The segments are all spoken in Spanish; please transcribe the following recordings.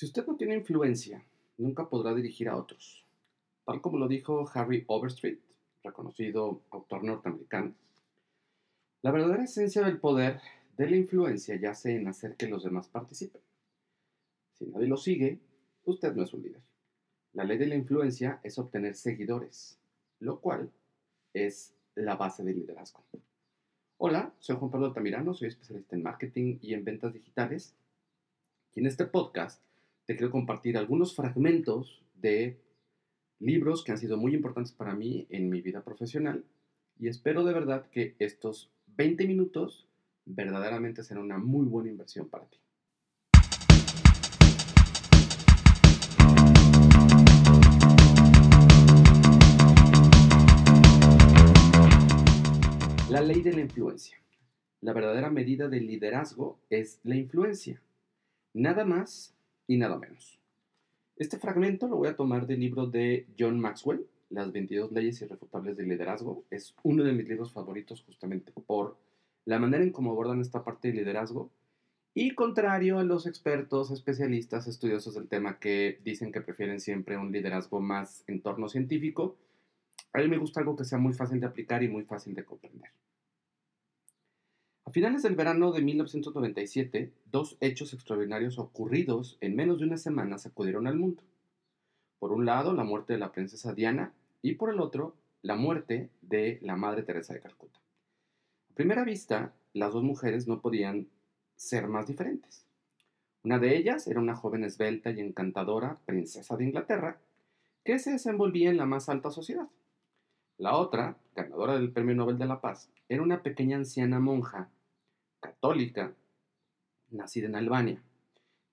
Si usted no tiene influencia, nunca podrá dirigir a otros. Tal como lo dijo Harry Overstreet, reconocido autor norteamericano, la verdadera esencia del poder de la influencia yace en hacer que los demás participen. Si nadie lo sigue, usted no es un líder. La ley de la influencia es obtener seguidores, lo cual es la base del liderazgo. Hola, soy Juan Pablo Altamirano, soy especialista en marketing y en ventas digitales. Y en este podcast te quiero compartir algunos fragmentos de libros que han sido muy importantes para mí en mi vida profesional. Y espero de verdad que estos 20 minutos verdaderamente serán una muy buena inversión para ti. La ley de la influencia. La verdadera medida del liderazgo es la influencia. Nada más y nada menos. Este fragmento lo voy a tomar del libro de John Maxwell, Las 22 leyes irrefutables del liderazgo. Es uno de mis libros favoritos justamente por la manera en cómo abordan esta parte del liderazgo. Y contrario a los expertos, especialistas, estudiosos del tema que dicen que prefieren siempre un liderazgo más en torno científico, a mí me gusta algo que sea muy fácil de aplicar y muy fácil de comprender. A finales del verano de 1997, dos hechos extraordinarios ocurridos en menos de una semana sacudieron al mundo. Por un lado, la muerte de la princesa Diana y por el otro, la muerte de la Madre Teresa de Calcuta. A primera vista, las dos mujeres no podían ser más diferentes. Una de ellas era una joven esbelta y encantadora princesa de Inglaterra que se desenvolvía en la más alta sociedad. La otra, ganadora del Premio Nobel de la Paz, era una pequeña anciana monja católica, nacida en Albania,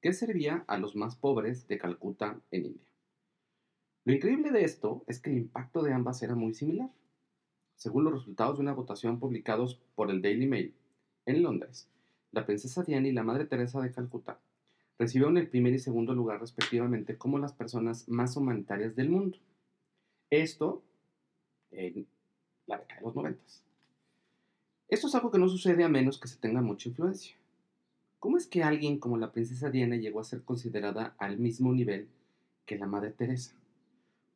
que servía a los más pobres de Calcuta en India. Lo increíble de esto es que el impacto de ambas era muy similar. Según los resultados de una votación publicados por el Daily Mail en Londres, la princesa Diana y la Madre Teresa de Calcuta recibieron el primer y segundo lugar respectivamente como las personas más humanitarias del mundo. Esto en la década de los noventas. Esto es algo que no sucede a menos que se tenga mucha influencia. ¿Cómo es que alguien como la princesa Diana llegó a ser considerada al mismo nivel que la Madre Teresa?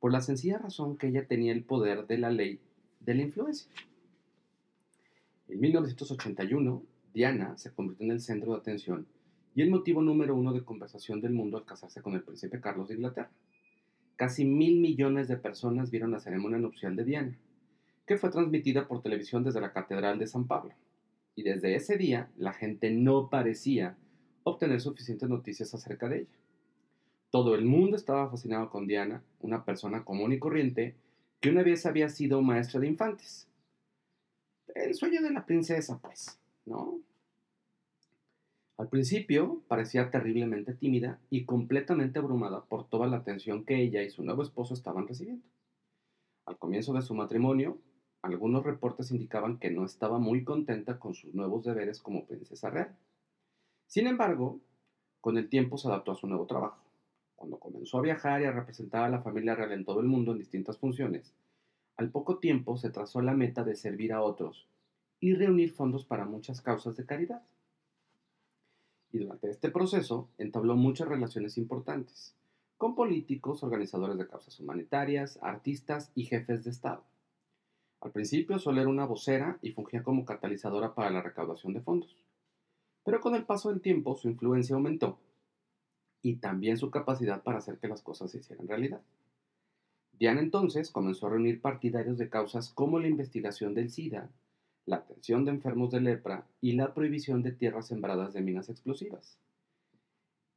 Por la sencilla razón que ella tenía el poder de la ley de la influencia. En 1981, Diana se convirtió en el centro de atención y el motivo número uno de conversación del mundo al casarse con el príncipe Carlos de Inglaterra. Casi mil millones de personas vieron la ceremonia nupcial de Diana fue transmitida por televisión desde la Catedral de San Pablo. Y desde ese día la gente no parecía obtener suficientes noticias acerca de ella. Todo el mundo estaba fascinado con Diana, una persona común y corriente que una vez había sido maestra de infantes. El sueño de la princesa, pues, ¿no? Al principio parecía terriblemente tímida y completamente abrumada por toda la atención que ella y su nuevo esposo estaban recibiendo. Al comienzo de su matrimonio, algunos reportes indicaban que no estaba muy contenta con sus nuevos deberes como princesa real. Sin embargo, con el tiempo se adaptó a su nuevo trabajo. Cuando comenzó a viajar y a representar a la familia real en todo el mundo en distintas funciones, al poco tiempo se trazó la meta de servir a otros y reunir fondos para muchas causas de caridad. Y durante este proceso entabló muchas relaciones importantes con políticos, organizadores de causas humanitarias, artistas y jefes de Estado. Al principio solo era una vocera y fungía como catalizadora para la recaudación de fondos. Pero con el paso del tiempo su influencia aumentó y también su capacidad para hacer que las cosas se hicieran realidad. Diana entonces comenzó a reunir partidarios de causas como la investigación del SIDA, la atención de enfermos de lepra y la prohibición de tierras sembradas de minas explosivas.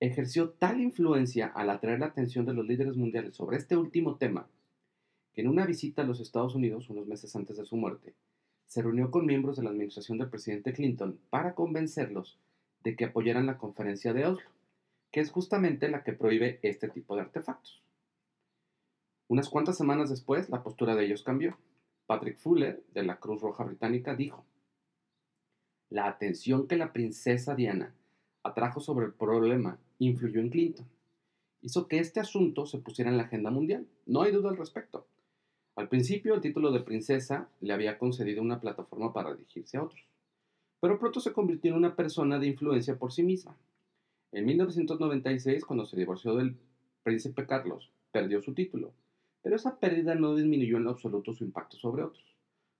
Ejerció tal influencia al atraer la atención de los líderes mundiales sobre este último tema que en una visita a los Estados Unidos unos meses antes de su muerte, se reunió con miembros de la administración del presidente Clinton para convencerlos de que apoyaran la conferencia de Oslo, que es justamente la que prohíbe este tipo de artefactos. Unas cuantas semanas después, la postura de ellos cambió. Patrick Fuller, de la Cruz Roja Británica, dijo, la atención que la princesa Diana atrajo sobre el problema influyó en Clinton. Hizo que este asunto se pusiera en la agenda mundial. No hay duda al respecto. Al principio el título de princesa le había concedido una plataforma para dirigirse a otros, pero pronto se convirtió en una persona de influencia por sí misma. En 1996, cuando se divorció del príncipe Carlos, perdió su título, pero esa pérdida no disminuyó en absoluto su impacto sobre otros.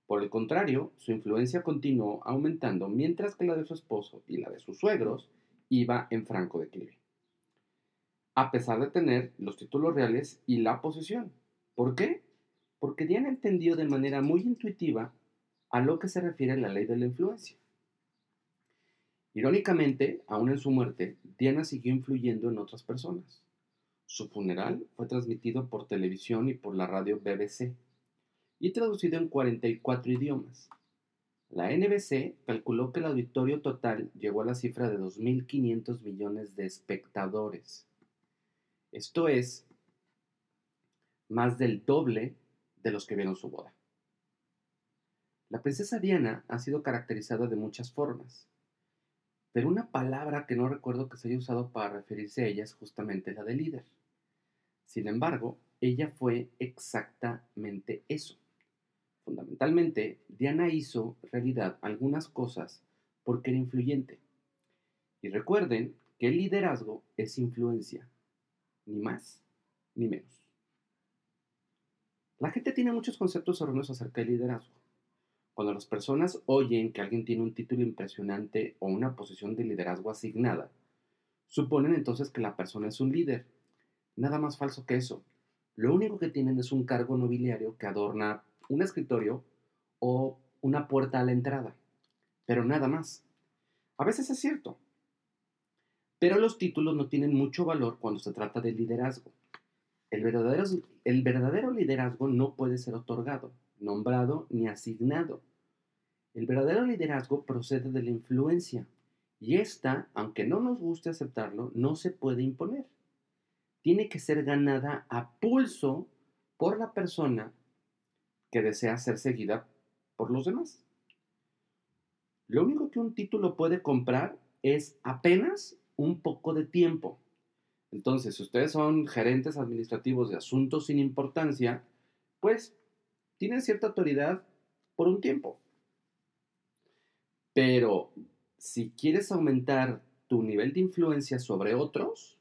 Por el contrario, su influencia continuó aumentando mientras que la de su esposo y la de sus suegros iba en franco declive. A pesar de tener los títulos reales y la posesión. ¿Por qué? Porque Diana entendió de manera muy intuitiva a lo que se refiere la ley de la influencia. Irónicamente, aún en su muerte, Diana siguió influyendo en otras personas. Su funeral fue transmitido por televisión y por la radio BBC y traducido en 44 idiomas. La NBC calculó que el auditorio total llegó a la cifra de 2.500 millones de espectadores. Esto es más del doble de los que vieron su boda. La princesa Diana ha sido caracterizada de muchas formas pero una palabra que no recuerdo que se haya usado para referirse a ella es justamente la de líder. Sin embargo, ella fue exactamente eso. Fundamentalmente, Diana hizo realidad algunas cosas porque era influyente. Y recuerden que el liderazgo es influencia, ni más ni menos. La gente tiene muchos conceptos erróneos acerca del liderazgo. Cuando las personas oyen que alguien tiene un título impresionante o una posición de liderazgo asignada, suponen entonces que la persona es un líder. Nada más falso que eso. Lo único que tienen es un cargo nobiliario que adorna un escritorio o una puerta a la entrada. Pero nada más. A veces es cierto. Pero los títulos no tienen mucho valor cuando se trata de liderazgo. El verdadero, el verdadero liderazgo no puede ser otorgado nombrado ni asignado. El verdadero liderazgo procede de la influencia y esta, aunque no nos guste aceptarlo, no se puede imponer. Tiene que ser ganada a pulso por la persona que desea ser seguida por los demás. Lo único que un título puede comprar es apenas un poco de tiempo. Entonces, si ustedes son gerentes administrativos de asuntos sin importancia, pues tienen cierta autoridad por un tiempo. Pero si quieres aumentar tu nivel de influencia sobre otros,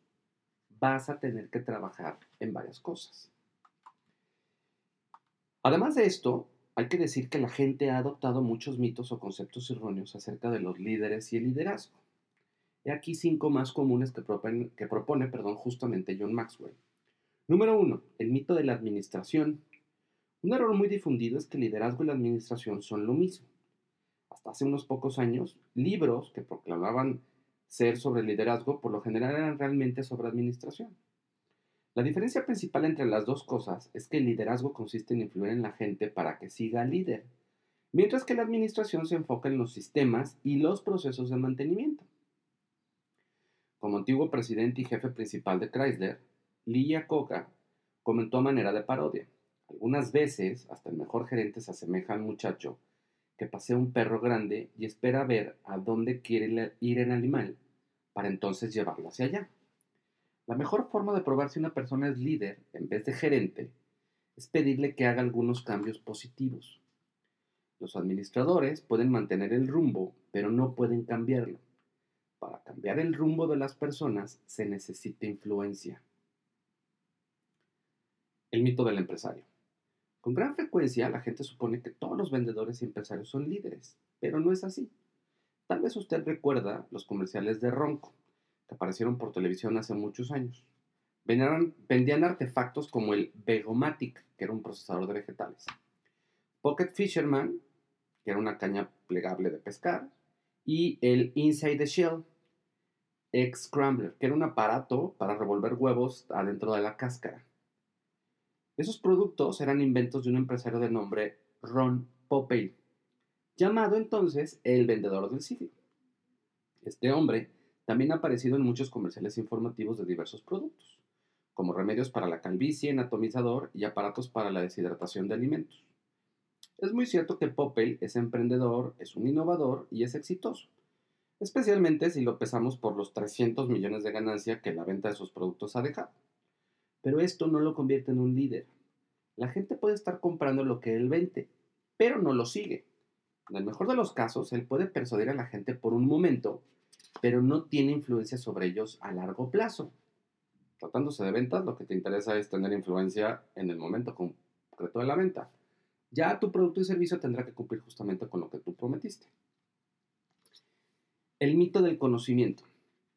vas a tener que trabajar en varias cosas. Además de esto, hay que decir que la gente ha adoptado muchos mitos o conceptos erróneos acerca de los líderes y el liderazgo. He aquí cinco más comunes que propone, perdón, justamente John Maxwell. Número uno, el mito de la administración un error muy difundido es que el liderazgo y la administración son lo mismo. Hasta hace unos pocos años, libros que proclamaban ser sobre liderazgo por lo general eran realmente sobre administración. La diferencia principal entre las dos cosas es que el liderazgo consiste en influir en la gente para que siga líder, mientras que la administración se enfoca en los sistemas y los procesos de mantenimiento. Como antiguo presidente y jefe principal de Chrysler, Lee Iacocca comentó a manera de parodia. Algunas veces, hasta el mejor gerente se asemeja al muchacho que pasea un perro grande y espera ver a dónde quiere ir el animal para entonces llevarlo hacia allá. La mejor forma de probar si una persona es líder en vez de gerente es pedirle que haga algunos cambios positivos. Los administradores pueden mantener el rumbo, pero no pueden cambiarlo. Para cambiar el rumbo de las personas se necesita influencia. El mito del empresario. Con gran frecuencia la gente supone que todos los vendedores y empresarios son líderes, pero no es así. Tal vez usted recuerda los comerciales de Ronco, que aparecieron por televisión hace muchos años. vendían artefactos como el Vegomatic, que era un procesador de vegetales, Pocket Fisherman, que era una caña plegable de pescar, y el Inside the Shell, Egg Scrambler, que era un aparato para revolver huevos adentro de la cáscara. Esos productos eran inventos de un empresario de nombre Ron Popeil, llamado entonces el vendedor del siglo. Este hombre también ha aparecido en muchos comerciales informativos de diversos productos, como remedios para la calvicie, atomizador y aparatos para la deshidratación de alimentos. Es muy cierto que Popeil es emprendedor, es un innovador y es exitoso, especialmente si lo pesamos por los 300 millones de ganancia que la venta de sus productos ha dejado. Pero esto no lo convierte en un líder. La gente puede estar comprando lo que él vende, pero no lo sigue. En el mejor de los casos, él puede persuadir a la gente por un momento pero no tiene influencia sobre ellos a largo plazo. Tratándose de ventas, lo que te interesa es tener influencia en el momento concreto de la venta. Ya tu producto y servicio tendrá que cumplir justamente con lo que tú prometiste. El mito del conocimiento.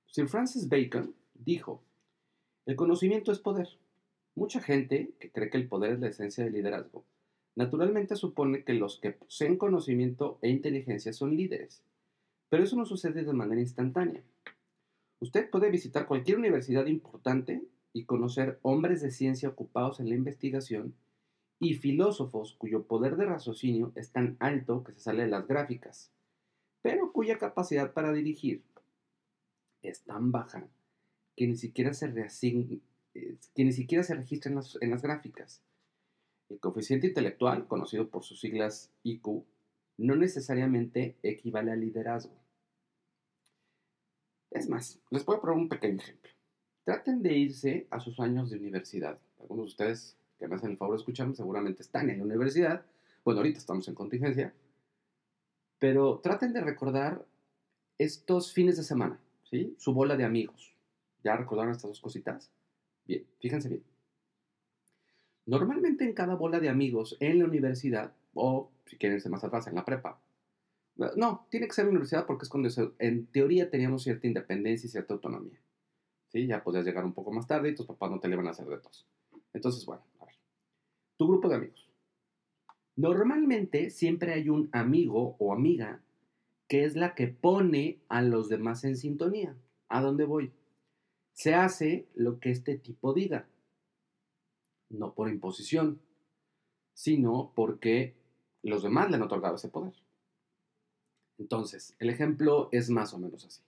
Sir Francis Bacon dijo, el conocimiento es poder. Mucha gente que cree que el poder es la esencia del liderazgo, naturalmente supone que los que poseen conocimiento e inteligencia son líderes, pero eso no sucede de manera instantánea. Usted puede visitar cualquier universidad importante y conocer hombres de ciencia ocupados en la investigación y filósofos cuyo poder de raciocinio es tan alto que se sale de las gráficas, pero cuya capacidad para dirigir es tan baja que ni siquiera se, eh, que ni siquiera se registra en las, en las gráficas. El coeficiente intelectual, conocido por sus siglas IQ, no necesariamente equivale al liderazgo. Es más, les voy a poner un pequeño ejemplo. Traten de irse a sus años de universidad. Algunos de ustedes que me hacen el favor de escucharme seguramente están en la universidad. Bueno, ahorita estamos en contingencia. Pero traten de recordar estos fines de semana, ¿sí? Su bola de amigos. ¿Ya recordaron estas dos cositas? Bien, fíjense bien. Normalmente en cada bola de amigos en la universidad, o si quieren irse más atrás, en la prepa, no, tiene que ser la universidad porque es cuando en teoría teníamos cierta independencia y cierta autonomía. ¿Sí? Ya podías llegar un poco más tarde y tus papás no te le van a hacer retos. Entonces, bueno, a ver. Tu grupo de amigos. Normalmente siempre hay un amigo o amiga que es la que pone a los demás en sintonía. ¿A dónde voy? Se hace lo que este tipo diga. No por imposición, sino porque los demás le han otorgado ese poder. Entonces, el ejemplo es más o menos así.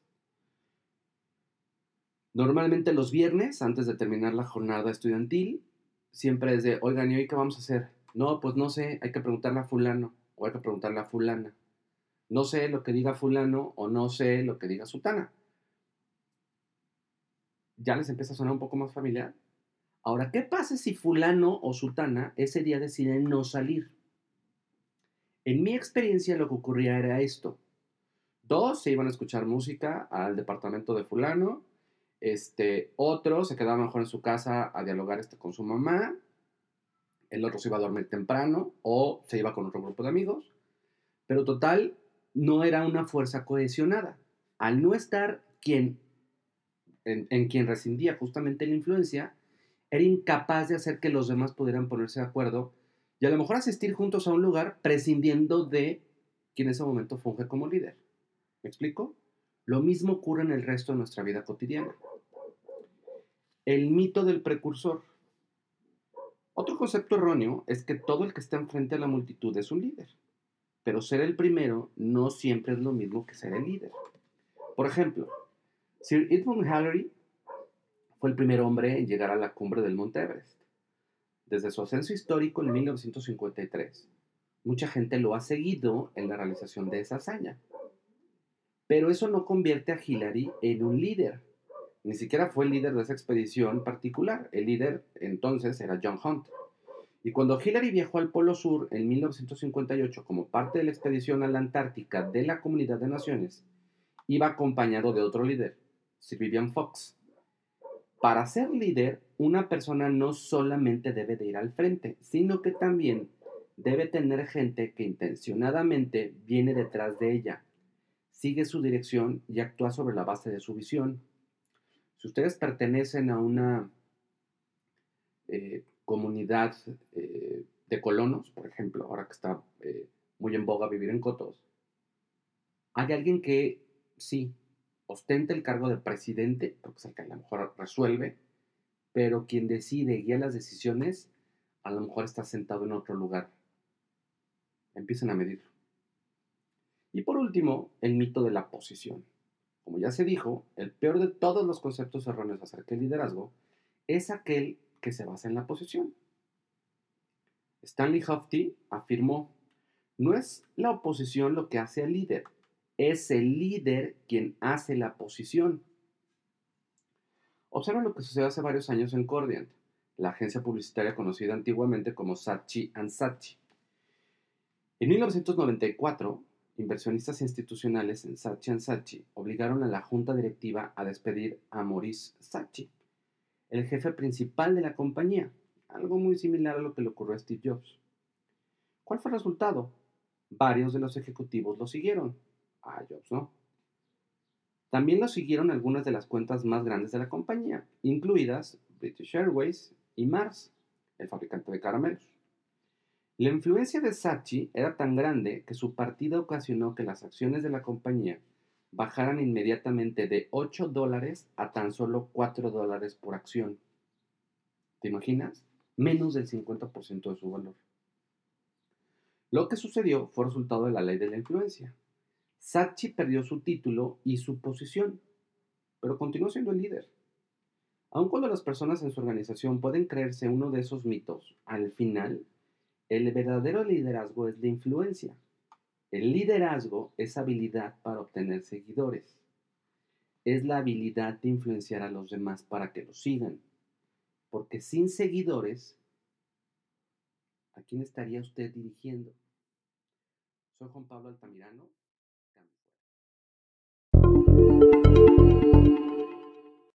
Normalmente los viernes, antes de terminar la jornada estudiantil, siempre es de, oigan, ¿y hoy qué vamos a hacer? No, pues no sé, hay que preguntarle a fulano o hay que preguntarle a fulana. No sé lo que diga fulano o no sé lo que diga sutana. ¿Ya les empieza a sonar un poco más familiar? Ahora, ¿qué pasa si fulano o sutana ese día deciden no salir? En mi experiencia lo que ocurría era esto. Dos se iban a escuchar música al departamento de fulano. Este, otro se quedaba mejor en su casa a dialogar este, con su mamá. El otro se iba a dormir temprano o se iba con otro grupo de amigos. Pero total, no era una fuerza cohesionada. Al no estar quien, en, en quien rescindía justamente la influencia, era incapaz de hacer que los demás pudieran ponerse de acuerdo y a lo mejor asistir juntos a un lugar prescindiendo de quien en ese momento funge como líder. ¿Me explico? Lo mismo ocurre en el resto de nuestra vida cotidiana. El mito del precursor. Otro concepto erróneo es que todo el que está enfrente a la multitud es un líder, pero ser el primero no siempre es lo mismo que ser el líder. Por ejemplo, Sir Edmund Hillary fue el primer hombre en llegar a la cumbre del Monte Everest desde su ascenso histórico en 1953. Mucha gente lo ha seguido en la realización de esa hazaña. Pero eso no convierte a Hillary en un líder. Ni siquiera fue el líder de esa expedición particular. El líder entonces era John Hunt. Y cuando Hillary viajó al Polo Sur en 1958 como parte de la expedición a la Antártica de la Comunidad de Naciones, iba acompañado de otro líder, Sir Vivian Fox, para ser líder, una persona no solamente debe de ir al frente, sino que también debe tener gente que intencionadamente viene detrás de ella, sigue su dirección y actúa sobre la base de su visión. Si ustedes pertenecen a una eh, comunidad eh, de colonos, por ejemplo, ahora que está eh, muy en boga vivir en cotos, hay alguien que sí ostenta el cargo de presidente, porque es el que a lo mejor resuelve, pero quien decide, guía las decisiones, a lo mejor está sentado en otro lugar. Empiecen a medirlo. Y por último, el mito de la posición. Como ya se dijo, el peor de todos los conceptos erróneos acerca del liderazgo es aquel que se basa en la posición. Stanley Hofty afirmó, no es la oposición lo que hace al líder, es el líder quien hace la posición. Observa lo que sucedió hace varios años en Cordiant, la agencia publicitaria conocida antiguamente como Saatchi Saatchi. En 1994 inversionistas institucionales en Saatchi Saatchi obligaron a la junta directiva a despedir a Maurice Saatchi, el jefe principal de la compañía, algo muy similar a lo que le ocurrió a Steve Jobs. ¿Cuál fue el resultado? Varios de los ejecutivos lo siguieron, a Jobs no. También lo siguieron algunas de las cuentas más grandes de la compañía, incluidas British Airways y Mars, el fabricante de caramelos. La influencia de Saatchi era tan grande que su partida ocasionó que las acciones de la compañía bajaran inmediatamente de 8 dólares a tan solo 4 dólares por acción. ¿Te imaginas? Menos del 50% de su valor. Lo que sucedió fue resultado de la ley de la influencia. Saatchi perdió su título y su posición, pero continuó siendo el líder. Aun cuando las personas en su organización pueden creerse uno de esos mitos, al final, el verdadero liderazgo es la influencia. El liderazgo es habilidad para obtener seguidores. Es la habilidad de influenciar a los demás para que lo sigan. Porque sin seguidores, ¿a quién estaría usted dirigiendo? Soy Juan Pablo Altamirano